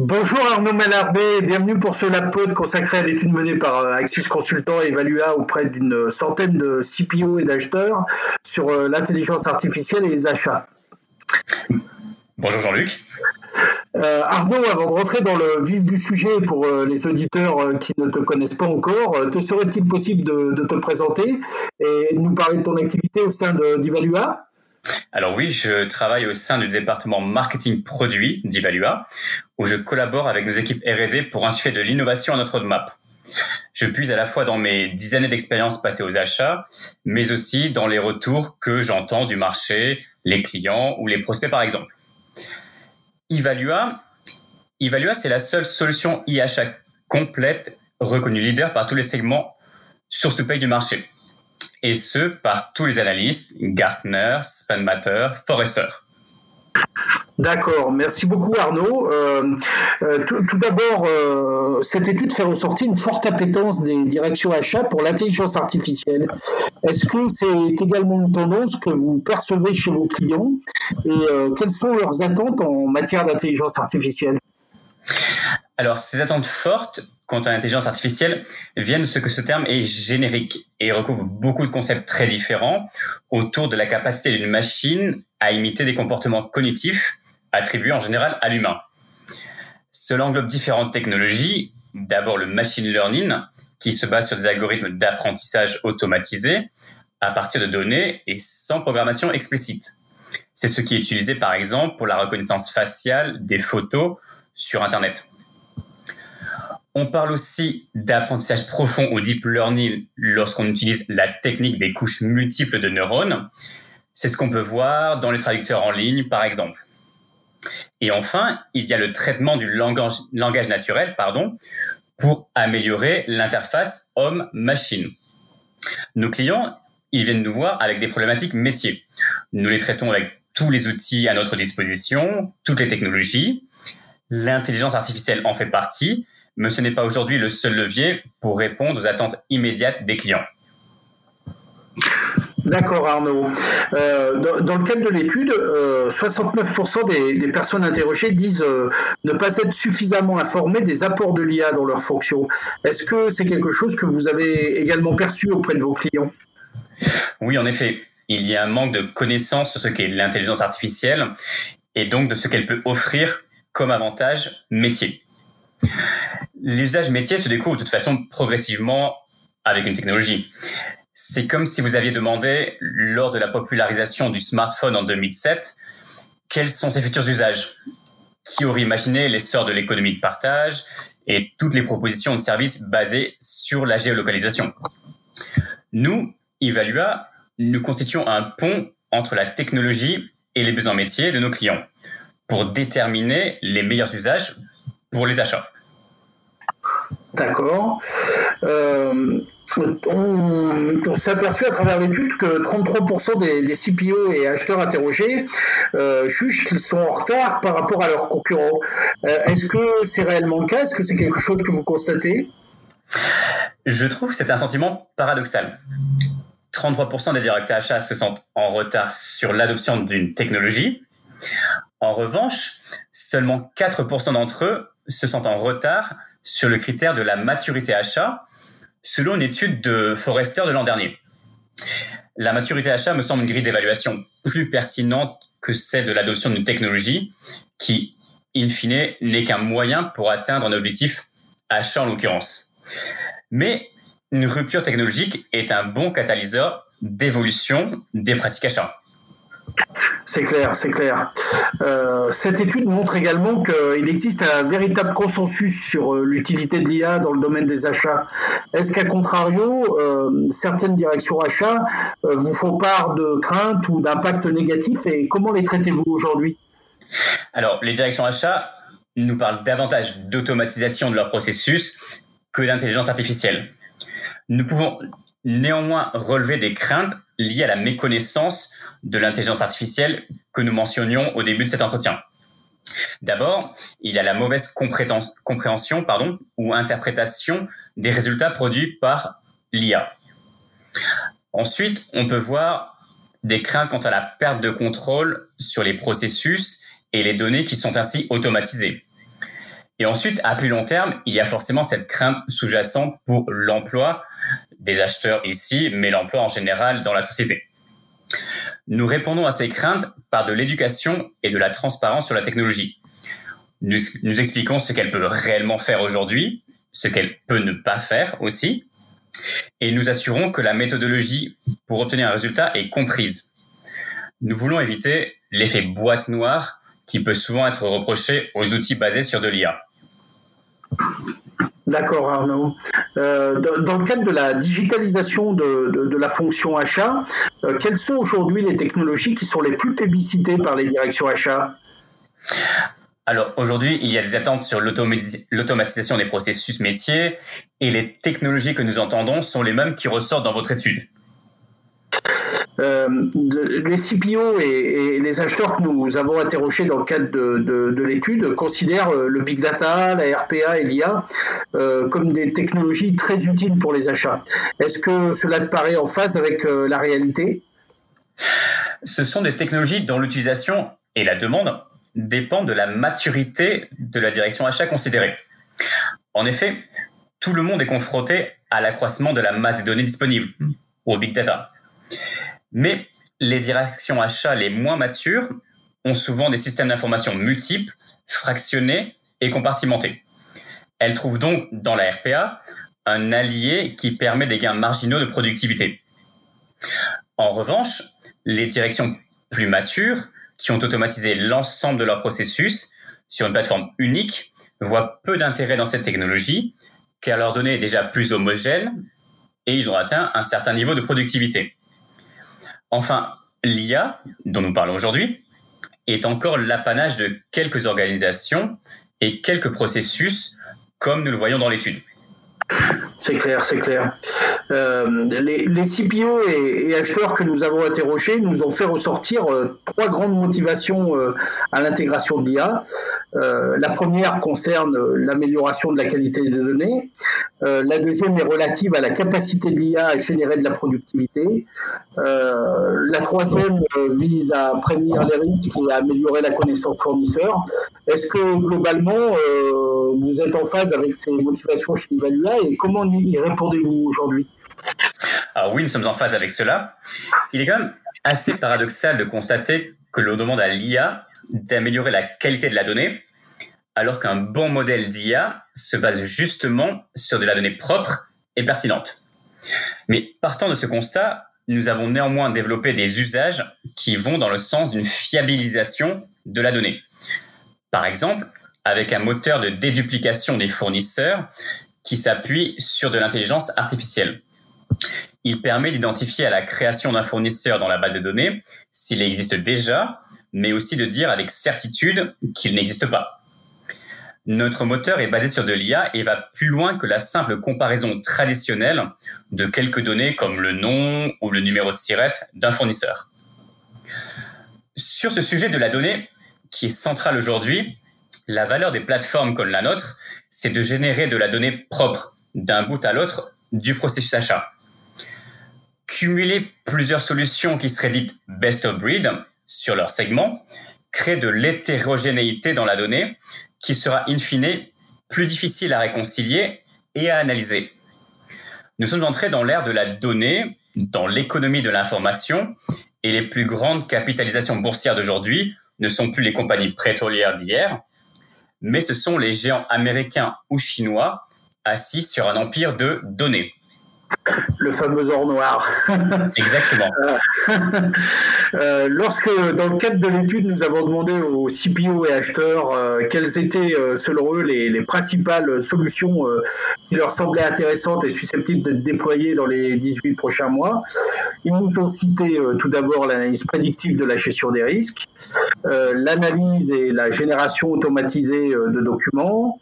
Bonjour Arnaud Malarbé, bienvenue pour ce LabPod consacré à l'étude menée par euh, Axis Consultant et Evalua auprès d'une centaine de CPO et d'acheteurs sur euh, l'intelligence artificielle et les achats. Bonjour Jean-Luc. Euh, Arnaud, avant de rentrer dans le vif du sujet pour les auditeurs qui ne te connaissent pas encore, te serait-il possible de, te présenter et nous parler de ton activité au sein d'Evalua alors oui, je travaille au sein du département marketing produit d'Evalua, où je collabore avec nos équipes R&D pour insuffler de l'innovation à notre roadmap. Je puise à la fois dans mes dix années d'expérience passées aux achats, mais aussi dans les retours que j'entends du marché, les clients ou les prospects par exemple. Evalua, Evalua c'est la seule solution e-achat complète reconnue leader par tous les segments source to pay du marché et ce par tous les analystes, Gartner, Spanmatter, Forrester. D'accord, merci beaucoup Arnaud. Euh, euh, tout, d'abord, euh, cette étude fait ressortir une forte appétence des directions achats pour l'intelligence artificielle. Est-ce que c'est également une tendance que vous percevez chez vos clients et quelles sont leurs attentes en matière d'intelligence artificielle? Alors, ces attentes fortes, quant à l'intelligence artificielle viennent de ce que ce terme est générique et recouvre beaucoup de concepts très différents autour de la capacité d'une machine à imiter des comportements cognitifs attribués en général à l'humain. Cela englobe différentes technologies. D'abord le machine learning, qui se base sur des algorithmes d'apprentissage automatisés à partir de données et sans programmation explicite. C'est ce qui est utilisé par exemple pour la reconnaissance faciale des photos sur Internet. On parle aussi d'apprentissage profond ou deep learning lorsqu'on utilise la technique des couches multiples de neurones. C'est ce qu'on peut voir dans les traducteurs en ligne, par exemple. Et enfin, il y a le traitement du langage, naturel pardon, pour améliorer l'interface homme-machine. Nos clients, ils viennent nous voir avec des problématiques métiers. Nous les traitons avec tous les outils à notre disposition, toutes les technologies. L'intelligence artificielle en fait partie, mais ce n'est pas aujourd'hui le seul levier pour répondre aux attentes immédiates des clients. D'accord Arnaud. Euh, dans, le cadre de l'étude, 69% euh, des, personnes interrogées disent euh, ne pas être suffisamment informées des apports de l'IA dans leurs fonctions. Est-ce que c'est quelque chose que vous avez également perçu auprès de vos clients? Oui, en effet. Il y a un manque de connaissances sur ce qu'est l'intelligence artificielle et donc de ce qu'elle peut offrir comme avantage métier l'usage métier se découvre de toute façon progressivement avec une technologie. C'est comme si vous aviez demandé, lors de la popularisation du smartphone en 2007, quels sont ses futurs usages? Qui aurait imaginé l'essor de l'économie de partage et toutes les propositions de services basées sur la géolocalisation? Nous, Evalua, nous constituons un pont entre la technologie et les besoins métiers de nos clients pour déterminer les meilleurs usages pour les achats. D'accord. Euh, on, s'est aperçu à travers l'étude que 33% des, CPO et acheteurs interrogés euh, jugent qu'ils sont en retard par rapport à leurs concurrents. Euh, est-ce que c'est réellement le cas? Est-ce que c'est quelque chose que vous constatez? Je trouve que c'est un sentiment paradoxal. 33% des directeurs achats se sentent en retard sur l'adoption d'une technologie. En revanche, seulement 4% d'entre eux se sentent en retard sur le critère de la maturité achat, selon une étude de Forrester de l'an dernier. La maturité achat me semble une grille d'évaluation plus pertinente que celle de l'adoption d'une technologie qui, in fine, n'est qu'un moyen pour atteindre un objectif achat en l'occurrence. Mais une rupture technologique est un bon catalyseur d'évolution des pratiques achats. C'est clair, c'est clair. Euh, cette étude montre également qu'il existe un véritable consensus sur euh, l'utilité de l'IA dans le domaine des achats. Est-ce qu'à contrario, euh, certaines directions achats vous font part de craintes ou d'impacts négatifs et comment les traitez-vous aujourd'hui? Alors, les directions achats nous parlent davantage d'automatisation de leur processus que d'intelligence artificielle. Nous pouvons néanmoins relever des craintes liées à la méconnaissance de l'intelligence artificielle que nous mentionnions au début de cet entretien. D'abord, il y a la mauvaise compréhension pardon, ou interprétation des résultats produits par l'IA. Ensuite, on peut voir des craintes quant à la perte de contrôle sur les processus et les données qui sont ainsi automatisées. Et ensuite, à plus long terme, il y a forcément cette crainte sous-jacente pour l'emploi des acheteurs ici, mais l'emploi en général dans la société. Nous répondons à ces craintes par de l'éducation et de la transparence sur la technologie. Nous, nous expliquons ce qu'elle peut réellement faire aujourd'hui, ce qu'elle peut ne pas faire aussi, et nous assurons que la méthodologie pour obtenir un résultat est comprise. Nous voulons éviter l'effet boîte noire qui peut souvent être reproché aux outils basés sur de l'IA. D'accord Arnaud. Euh, dans, le cadre de la digitalisation de, la fonction achat, euh, quelles sont aujourd'hui les technologies qui sont les plus plébiscitées par les directions achats? Alors aujourd'hui, il y a des attentes sur l'automatisation des processus métiers et les technologies que nous entendons sont les mêmes qui ressortent dans votre étude. Euh, les CPO et, les acheteurs que nous avons interrogés dans le cadre de, l'étude considèrent le big data, la RPA et l'IA euh, comme des technologies très utiles pour les achats. Est-ce que cela te paraît en phase avec la réalité? Ce sont des technologies dont l'utilisation et la demande dépendent de la maturité de la direction achat considérée. En effet, tout le monde est confronté à l'accroissement de la masse de données disponibles, au big data. Mais les directions achats les moins matures ont souvent des systèmes d'information multiples, fractionnés et compartimentés. Elles trouvent donc dans la RPA un allié qui permet des gains marginaux de productivité. En revanche, les directions plus matures, qui ont automatisé l'ensemble de leur processus sur une plateforme unique, voient peu d'intérêt dans cette technologie, car leur donnée est déjà plus homogène et ils ont atteint un certain niveau de productivité. Enfin, l'IA, dont nous parlons aujourd'hui, est encore l'apanage de quelques organisations et quelques processus, comme nous le voyons dans l'étude. C'est clair, c'est clair. Euh, les, CPO et, acheteurs que nous avons interrogés nous ont fait ressortir euh, trois grandes motivations euh, à l'intégration de l'IA. La première concerne l'amélioration de la qualité des données. la deuxième est relative à la capacité de l'IA à générer de la productivité. la troisième vise à prévenir les risques et à améliorer la connaissance fournisseur. Est-ce que globalement, vous êtes en phase avec ces motivations chez Evalua et comment y répondez-vous aujourd'hui? Alors oui, nous sommes en phase avec cela. Il est quand même assez paradoxal de constater que l'on demande à l'IA d'améliorer la qualité de la donnée, alors qu'un bon modèle d'IA se base justement sur de la donnée propre et pertinente. Mais partant de ce constat, nous avons néanmoins développé des usages qui vont dans le sens d'une fiabilisation de la donnée. Par exemple, avec un moteur de déduplication des fournisseurs qui s'appuie sur de l'intelligence artificielle. Il permet d'identifier à la création d'un fournisseur dans la base de données s'il existe déjà, mais aussi de dire avec certitude qu'il n'existe pas. Notre moteur est basé sur de l'IA et va plus loin que la simple comparaison traditionnelle de quelques données comme le nom ou le numéro de SIRET d'un fournisseur. Sur ce sujet de la donnée, qui est central aujourd'hui, la valeur des plateformes comme la nôtre, c'est de générer de la donnée propre d'un bout à l'autre du processus achat cumuler plusieurs solutions qui seraient dites best of breed sur leur segment crée de l'hétérogénéité dans la donnée qui sera in fine plus difficile à réconcilier et à analyser. Nous sommes entrés dans l'ère de la donnée, dans l'économie de l'information, et les plus grandes capitalisations boursières d'aujourd'hui ne sont plus les compagnies pétrolières d'hier, mais ce sont les géants américains ou chinois assis sur un empire de données le fameux or noir. Exactement. Euh, lorsque, dans le cadre de l'étude, nous avons demandé aux CPO et acheteurs euh, quelles étaient, euh, selon eux, les, principales solutions qui leur semblaient intéressantes et susceptibles d'être déployées dans les 18 prochains mois, ils nous ont cité tout d'abord l'analyse prédictive de la gestion des risques, l'analyse et la génération automatisée de documents,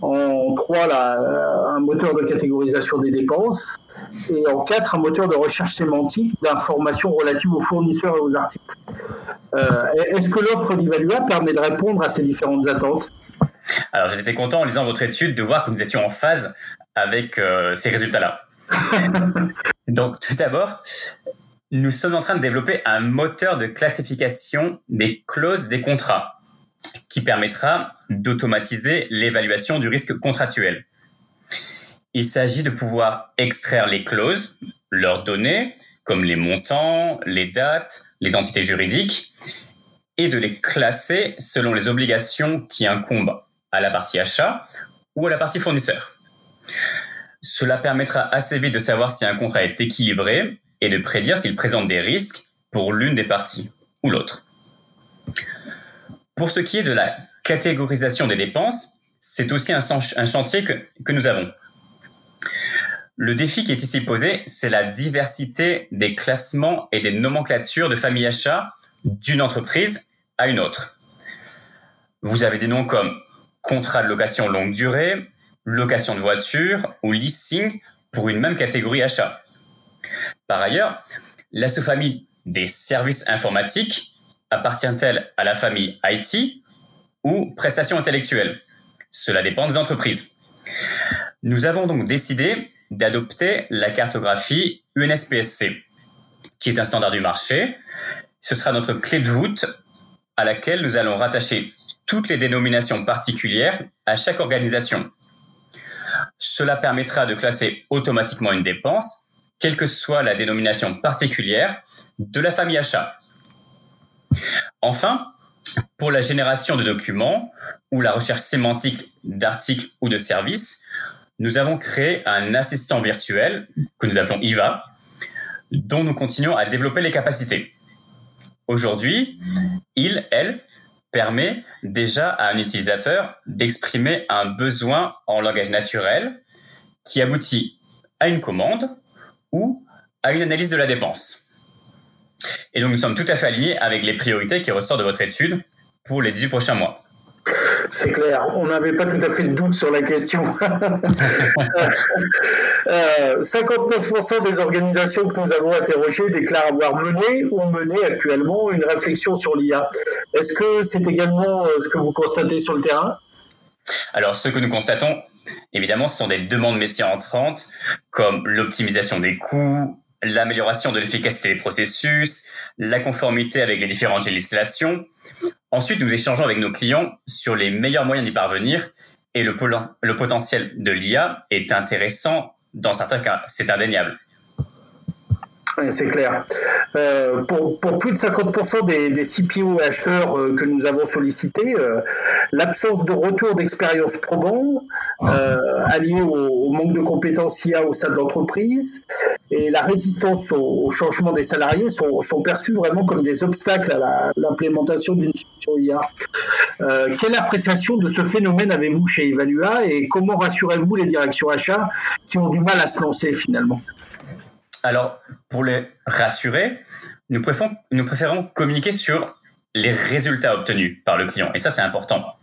en trois, un moteur de catégorisation des dépenses, et en quatre, un moteur de recherche sémantique d'informations relatives aux fournisseurs et aux articles. Euh, est-ce que l'offre d'Evalua permet de répondre à ces différentes attentes? Alors j'étais content en lisant votre étude de voir que nous étions en phase avec euh, ces résultats-là. Donc tout d'abord, nous sommes en train de développer un moteur de classification des clauses des contrats qui permettra d'automatiser l'évaluation du risque contractuel. Il s'agit de pouvoir extraire les clauses, leurs données, comme les montants, les dates, les entités juridiques, et de les classer selon les obligations qui incombent à la partie achat ou à la partie fournisseur. Cela permettra assez vite de savoir si un contrat est équilibré et de prédire s'il présente des risques pour l'une des parties ou l'autre. Pour ce qui est de la catégorisation des dépenses, c'est aussi un, chantier que, que nous avons. Le défi qui est ici posé, c'est la diversité des classements et des nomenclatures de famille achat d'une entreprise à une autre. Vous avez des noms comme contrat de location longue durée, location de voiture ou leasing pour une même catégorie achat. Par ailleurs, la sous-famille des services informatiques appartient-elle à la famille IT ou prestations intellectuelles? Cela dépend des entreprises. Nous avons donc décidé d'adopter la cartographie UNSPSC, qui est un standard du marché. Ce sera notre clé de voûte à laquelle nous allons rattacher toutes les dénominations particulières à chaque organisation. Cela permettra de classer automatiquement une dépense, quelle que soit la dénomination particulière de la famille achat. Enfin, pour la génération de documents ou la recherche sémantique d'articles ou de services, nous avons créé un assistant virtuel que nous appelons IVA, dont nous continuons à développer les capacités. Aujourd'hui, il, elle, permet déjà à un utilisateur d'exprimer un besoin en langage naturel qui aboutit à une commande ou à une analyse de la dépense. Et donc nous sommes tout à fait alignés avec les priorités qui ressortent de votre étude pour les 18 prochains mois. C'est clair, on n'avait pas tout à fait de doute sur la question. 59% euh, des organisations que nous avons interrogées déclarent avoir mené ou mené actuellement une réflexion sur l'IA. Est-ce que c'est également euh, ce que vous constatez sur le terrain? Alors, ce que nous constatons, évidemment, ce sont des demandes métiers entrantes, comme l'optimisation des coûts, l'amélioration de l'efficacité des processus, la conformité avec les différentes législations. Ensuite, nous échangeons avec nos clients sur les meilleurs moyens d'y parvenir et le, potentiel de l'IA est intéressant. Dans certains cas, c'est indéniable c'est clair. Euh, pour, plus de 50% des, des, CPO acheteurs euh, que nous avons sollicités, euh, l'absence de retour d'expérience probant, alliée au, manque de compétences IA au sein de l'entreprise, et la résistance au, changement des salariés sont, sont, perçus vraiment comme des obstacles à l'implémentation d'une solution IA. quelle appréciation de ce phénomène avez-vous chez Evalua et comment rassurez-vous les directions achats qui ont du mal à se lancer finalement? Alors, pour les rassurer, nous préférons, communiquer sur les résultats obtenus par le client. Et ça, c'est important.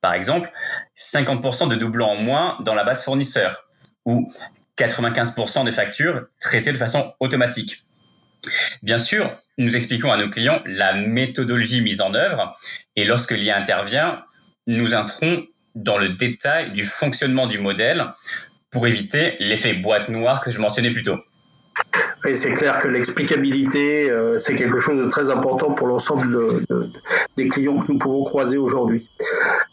Par exemple, 50% de doublons en moins dans la base fournisseur ou 95% des factures traitées de façon automatique. Bien sûr, nous expliquons à nos clients la méthodologie mise en œuvre et lorsque l'IA intervient, nous entrons dans le détail du fonctionnement du modèle pour éviter l'effet boîte noire que je mentionnais plus tôt. Et c'est clair que l'explicabilité, euh, c'est quelque chose de très important pour l'ensemble des clients que nous pouvons croiser aujourd'hui.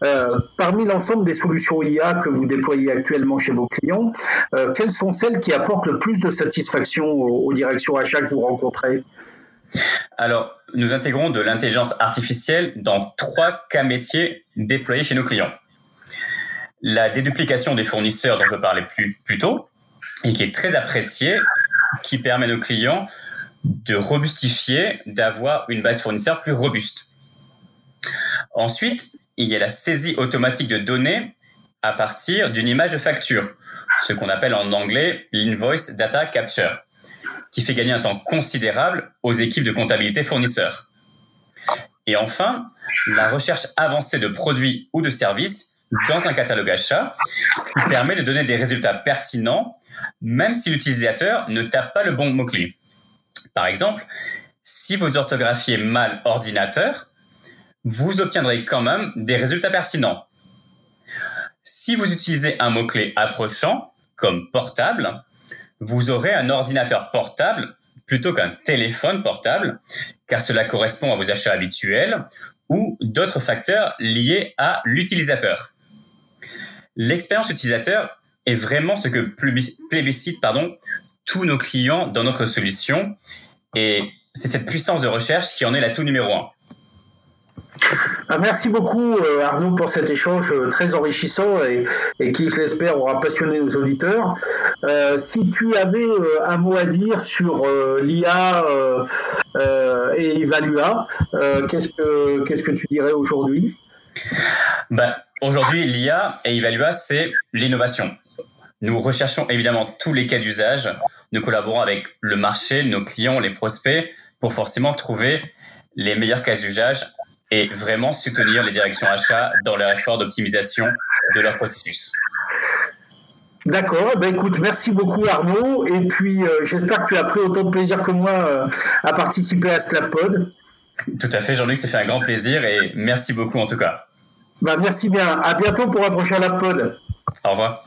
Euh, parmi l'ensemble des solutions IA que vous déployez actuellement chez vos clients, euh, quelles sont celles qui apportent le plus de satisfaction aux, directions achats que vous rencontrez? Alors, nous intégrons de l'intelligence artificielle dans trois cas métiers déployés chez nos clients. La déduplication des fournisseurs dont je parlais plus, plus tôt, et qui est très appréciée qui permet à nos clients de robustifier, d'avoir une base fournisseur plus robuste. Ensuite, il y a la saisie automatique de données à partir d'une image de facture, ce qu'on appelle en anglais l'invoice data capture, qui fait gagner un temps considérable aux équipes de comptabilité fournisseurs. Et enfin, la recherche avancée de produits ou de services dans un catalogue achat qui permet de donner des résultats pertinents même si l'utilisateur ne tape pas le bon mot-clé. Par exemple, si vous orthographiez mal ordinateur, vous obtiendrez quand même des résultats pertinents. Si vous utilisez un mot-clé approchant, comme portable, vous aurez un ordinateur portable plutôt qu'un téléphone portable, car cela correspond à vos achats habituels ou d'autres facteurs liés à l'utilisateur. L'expérience utilisateur est vraiment ce que plébiscite pardon, tous nos clients dans notre solution et c'est cette puissance de recherche qui en est la tout numéro un. Ah, merci beaucoup euh, Arnaud pour cet échange euh, très enrichissant et, qui, je l'espère, aura passionné nos auditeurs. Euh, si tu avais un mot à dire sur l'IA et Evalua, qu'est-ce que qu'est-ce que tu dirais aujourd'hui? Bah, Aujourd'hui, l'IA et Evalua, c'est l'innovation. Nous recherchons évidemment tous les cas d'usage. Nous collaborons avec le marché, nos clients, les prospects, pour forcément trouver les meilleurs cas d'usage et vraiment soutenir les directions achats dans leur effort d'optimisation de leur processus. D'accord, ben écoute, merci beaucoup Arnaud, et puis euh, j'espère que tu as pris autant de plaisir que moi euh, à participer à Slapod. Tout à fait, Jean-Luc, ça fait un grand plaisir et merci beaucoup en tout cas. Ben, merci bien, à bientôt pour la prochaine Pod. Au revoir.